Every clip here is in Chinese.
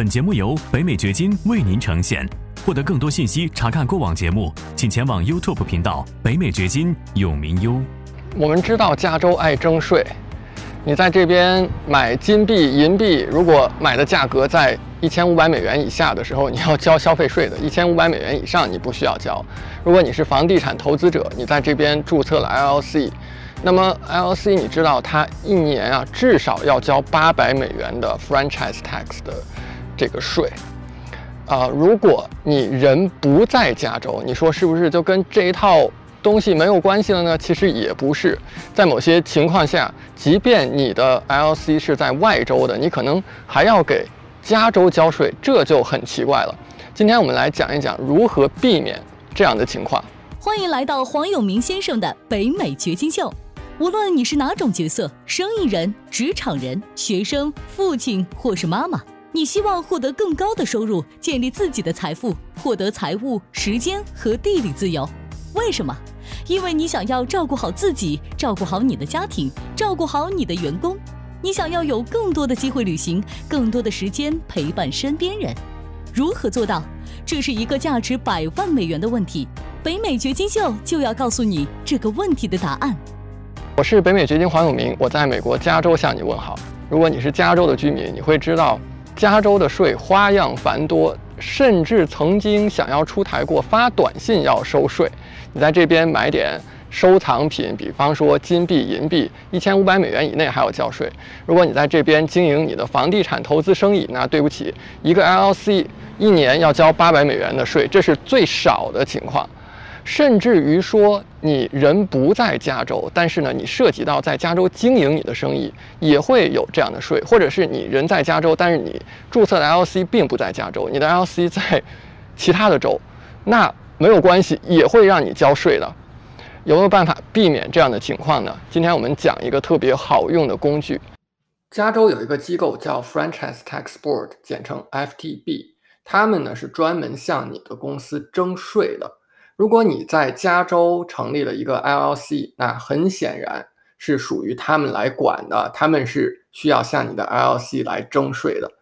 本节目由北美掘金为您呈现。获得更多信息，查看过往节目，请前往 YouTube 频道“北美掘金”永明优。我们知道加州爱征税，你在这边买金币、银币，如果买的价格在一千五百美元以下的时候，你要交消费税的；一千五百美元以上，你不需要交。如果你是房地产投资者，你在这边注册了 LLC，那么 LLC 你知道它一年啊至少要交八百美元的 franchise tax 的这个税。啊，如果你人不在加州，你说是不是就跟这一套东西没有关系了呢？其实也不是，在某些情况下，即便你的 LC 是在外州的，你可能还要给加州交税，这就很奇怪了。今天我们来讲一讲如何避免这样的情况。欢迎来到黄永明先生的北美掘金秀。无论你是哪种角色，生意人、职场人、学生、父亲或是妈妈。你希望获得更高的收入，建立自己的财富，获得财务、时间和地理自由。为什么？因为你想要照顾好自己，照顾好你的家庭，照顾好你的员工。你想要有更多的机会旅行，更多的时间陪伴身边人。如何做到？这是一个价值百万美元的问题。北美掘金秀就要告诉你这个问题的答案。我是北美掘金黄永明，我在美国加州向你问好。如果你是加州的居民，你会知道。加州的税花样繁多，甚至曾经想要出台过发短信要收税。你在这边买点收藏品，比方说金币、银币，一千五百美元以内还要交税。如果你在这边经营你的房地产投资生意，那对不起，一个 LLC 一年要交八百美元的税，这是最少的情况。甚至于说，你人不在加州，但是呢，你涉及到在加州经营你的生意，也会有这样的税；或者是你人在加州，但是你注册的 LC 并不在加州，你的 LC 在其他的州，那没有关系，也会让你交税的。有没有办法避免这样的情况呢？今天我们讲一个特别好用的工具。加州有一个机构叫 Franchise Tax Board，简称 FTB，他们呢是专门向你的公司征税的。如果你在加州成立了一个 LLC，那很显然是属于他们来管的，他们是需要向你的 LLC 来征税的。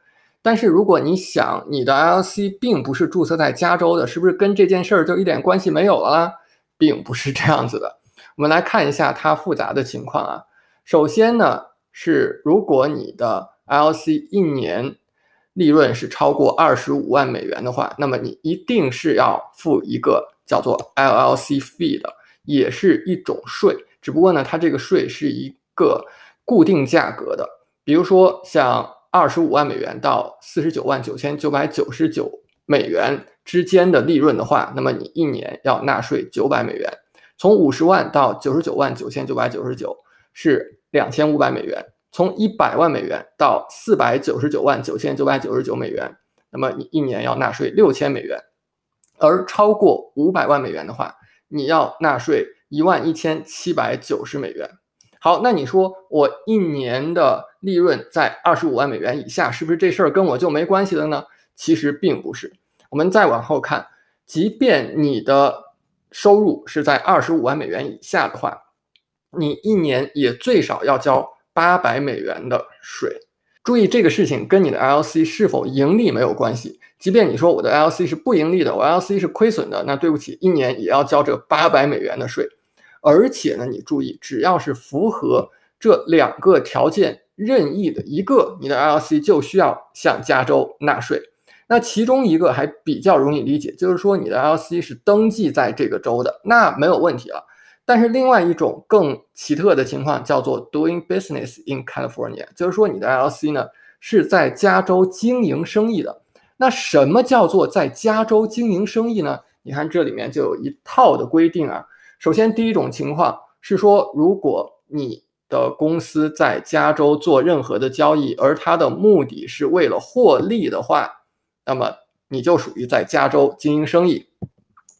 但是如果你想你的 LLC 并不是注册在加州的，是不是跟这件事儿就一点关系没有了啦？并不是这样子的。我们来看一下它复杂的情况啊。首先呢，是如果你的 LLC 一年利润是超过二十五万美元的话，那么你一定是要付一个。叫做 LLC fee 的，也是一种税，只不过呢，它这个税是一个固定价格的。比如说，像二十五万美元到四十九万九千九百九十九美元之间的利润的话，那么你一年要纳税九百美元；从五十万到九十九万九千九百九十九是两千五百美元；从一百万美元到四百九十九万九千九百九十九美元，那么你一年要纳税六千美元。而超过五百万美元的话，你要纳税一万一千七百九十美元。好，那你说我一年的利润在二十五万美元以下，是不是这事儿跟我就没关系了呢？其实并不是。我们再往后看，即便你的收入是在二十五万美元以下的话，你一年也最少要交八百美元的税。注意这个事情跟你的 LC 是否盈利没有关系。即便你说我的 LC 是不盈利的，我 LC 是亏损的，那对不起，一年也要交这八百美元的税。而且呢，你注意，只要是符合这两个条件任意的一个，你的 LC 就需要向加州纳税。那其中一个还比较容易理解，就是说你的 LC 是登记在这个州的，那没有问题了。但是另外一种更奇特的情况叫做 doing business in California，就是说你的 LLC 呢是在加州经营生意的。那什么叫做在加州经营生意呢？你看这里面就有一套的规定啊。首先第一种情况是说，如果你的公司在加州做任何的交易，而它的目的是为了获利的话，那么你就属于在加州经营生意。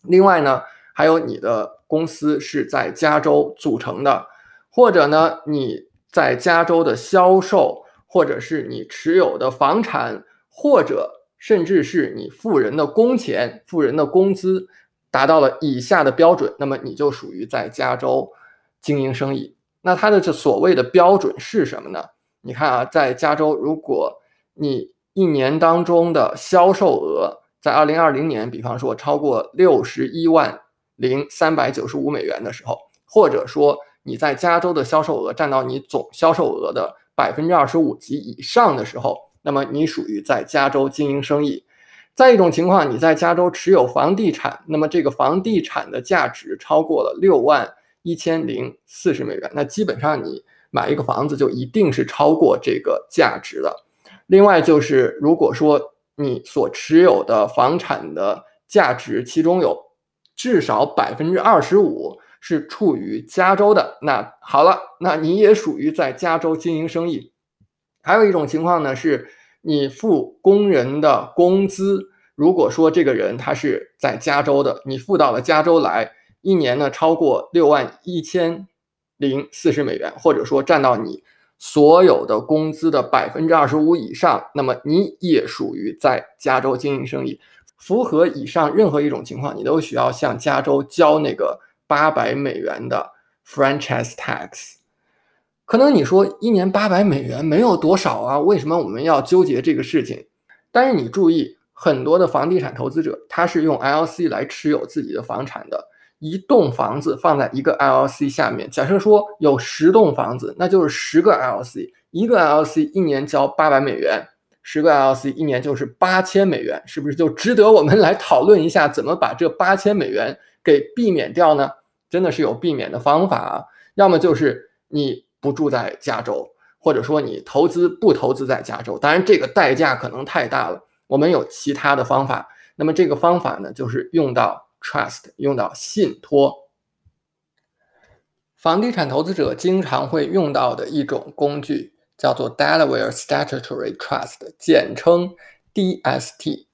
另外呢，还有你的。公司是在加州组成的，或者呢，你在加州的销售，或者是你持有的房产，或者甚至是你付人的工钱、付人的工资达到了以下的标准，那么你就属于在加州经营生意。那它的这所谓的标准是什么呢？你看啊，在加州，如果你一年当中的销售额在二零二零年，比方说超过六十一万零三百九十五美元的时候，或者说你在加州的销售额占到你总销售额的百分之二十五及以上的时候，那么你属于在加州经营生意。再一种情况，你在加州持有房地产，那么这个房地产的价值超过了六万一千零四十美元，那基本上你买一个房子就一定是超过这个价值的。另外就是，如果说你所持有的房产的价值，其中有至少百分之二十五是处于加州的，那好了，那你也属于在加州经营生意。还有一种情况呢，是你付工人的工资，如果说这个人他是在加州的，你付到了加州来，一年呢超过六万一千零四十美元，或者说占到你。所有的工资的百分之二十五以上，那么你也属于在加州经营生意。符合以上任何一种情况，你都需要向加州交那个八百美元的 franchise tax。可能你说一年八百美元没有多少啊，为什么我们要纠结这个事情？但是你注意，很多的房地产投资者他是用 LC 来持有自己的房产的。一栋房子放在一个 LC 下面，假设说有十栋房子，那就是十个 LC，一个 LLC 一年交八百美元，十个 LC 一年就是八千美元，是不是就值得我们来讨论一下怎么把这八千美元给避免掉呢？真的是有避免的方法啊，要么就是你不住在加州，或者说你投资不投资在加州，当然这个代价可能太大了，我们有其他的方法，那么这个方法呢，就是用到。Trust 用到信托，房地产投资者经常会用到的一种工具叫做 Delaware Statutory Trust，简称 DST。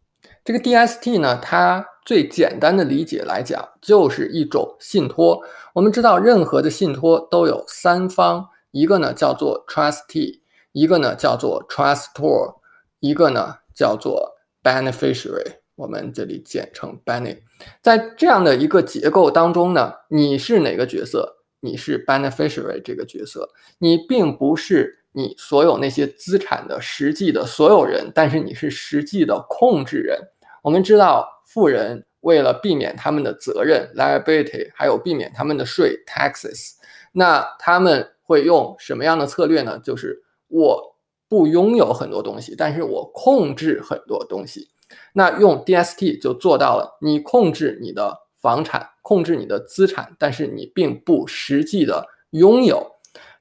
这个 DST 呢，它最简单的理解来讲，就是一种信托。我们知道，任何的信托都有三方，一个呢叫做 Trustee，一个呢叫做 Trustor，一个呢叫做 Beneficiary。我们这里简称 b e n e 在这样的一个结构当中呢，你是哪个角色？你是 beneficiary 这个角色，你并不是你所有那些资产的实际的所有人，但是你是实际的控制人。我们知道，富人为了避免他们的责任 liability，还有避免他们的税 taxes，那他们会用什么样的策略呢？就是我不拥有很多东西，但是我控制很多东西。那用 DST 就做到了，你控制你的房产，控制你的资产，但是你并不实际的拥有。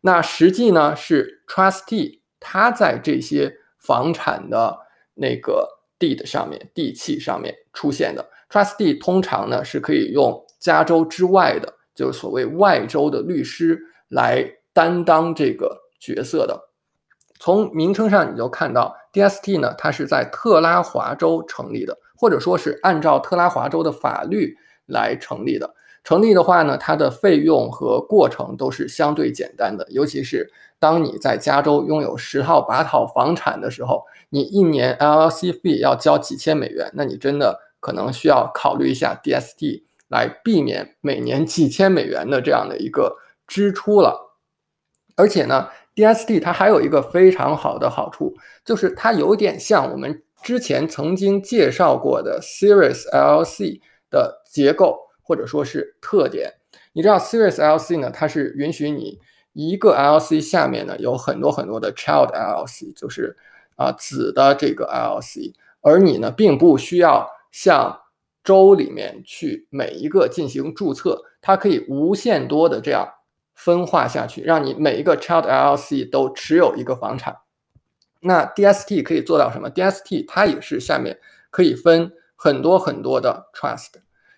那实际呢是 Trustee，他在这些房产的那个 deed 上面、地契上面出现的。Trustee 通常呢是可以用加州之外的，就是所谓外州的律师来担当这个角色的。从名称上你就看到，DST 呢，它是在特拉华州成立的，或者说是按照特拉华州的法律来成立的。成立的话呢，它的费用和过程都是相对简单的，尤其是当你在加州拥有十套、八套房产的时候，你一年 LLC 费要交几千美元，那你真的可能需要考虑一下 DST 来避免每年几千美元的这样的一个支出了。而且呢。DST 它还有一个非常好的好处，就是它有点像我们之前曾经介绍过的 Series LLC 的结构或者说是特点。你知道 Series LC 呢，它是允许你一个 LC 下面呢有很多很多的 Child LLC，就是啊子的这个 LLC，而你呢并不需要向州里面去每一个进行注册，它可以无限多的这样。分化下去，让你每一个 child LLC 都持有一个房产。那 DST 可以做到什么？DST 它也是下面可以分很多很多的 trust，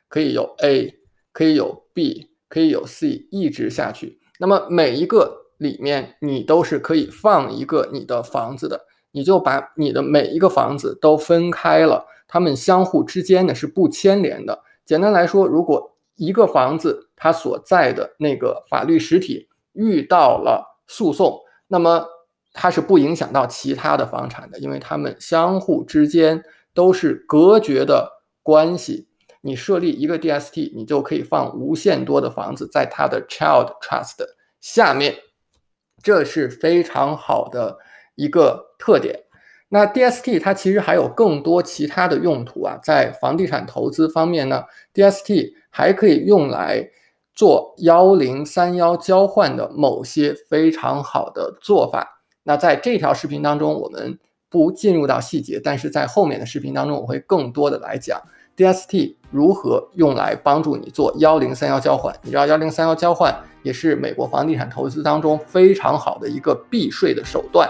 可以有 A，可以有 B，可以有 C，一直下去。那么每一个里面你都是可以放一个你的房子的，你就把你的每一个房子都分开了，它们相互之间呢是不牵连的。简单来说，如果一个房子它所在的那个法律实体遇到了诉讼，那么它是不影响到其他的房产的，因为它们相互之间都是隔绝的关系。你设立一个 DST，你就可以放无限多的房子在它的 Child Trust 下面，这是非常好的一个特点。那 DST 它其实还有更多其他的用途啊，在房地产投资方面呢，DST 还可以用来做幺零三幺交换的某些非常好的做法。那在这条视频当中，我们不进入到细节，但是在后面的视频当中，我会更多的来讲 DST 如何用来帮助你做幺零三幺交换。你知道幺零三幺交换也是美国房地产投资当中非常好的一个避税的手段。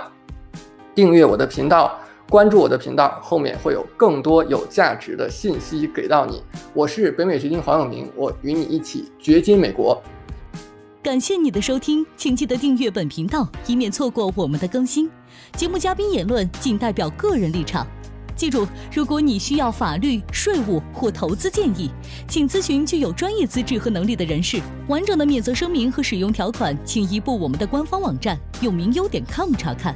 订阅我的频道，关注我的频道，后面会有更多有价值的信息给到你。我是北美掘金黄永明，我与你一起掘金美国。感谢你的收听，请记得订阅本频道，以免错过我们的更新。节目嘉宾言论仅代表个人立场。记住，如果你需要法律、税务或投资建议，请咨询具有专业资质和能力的人士。完整的免责声明和使用条款，请移步我们的官方网站永明优点 com 查看。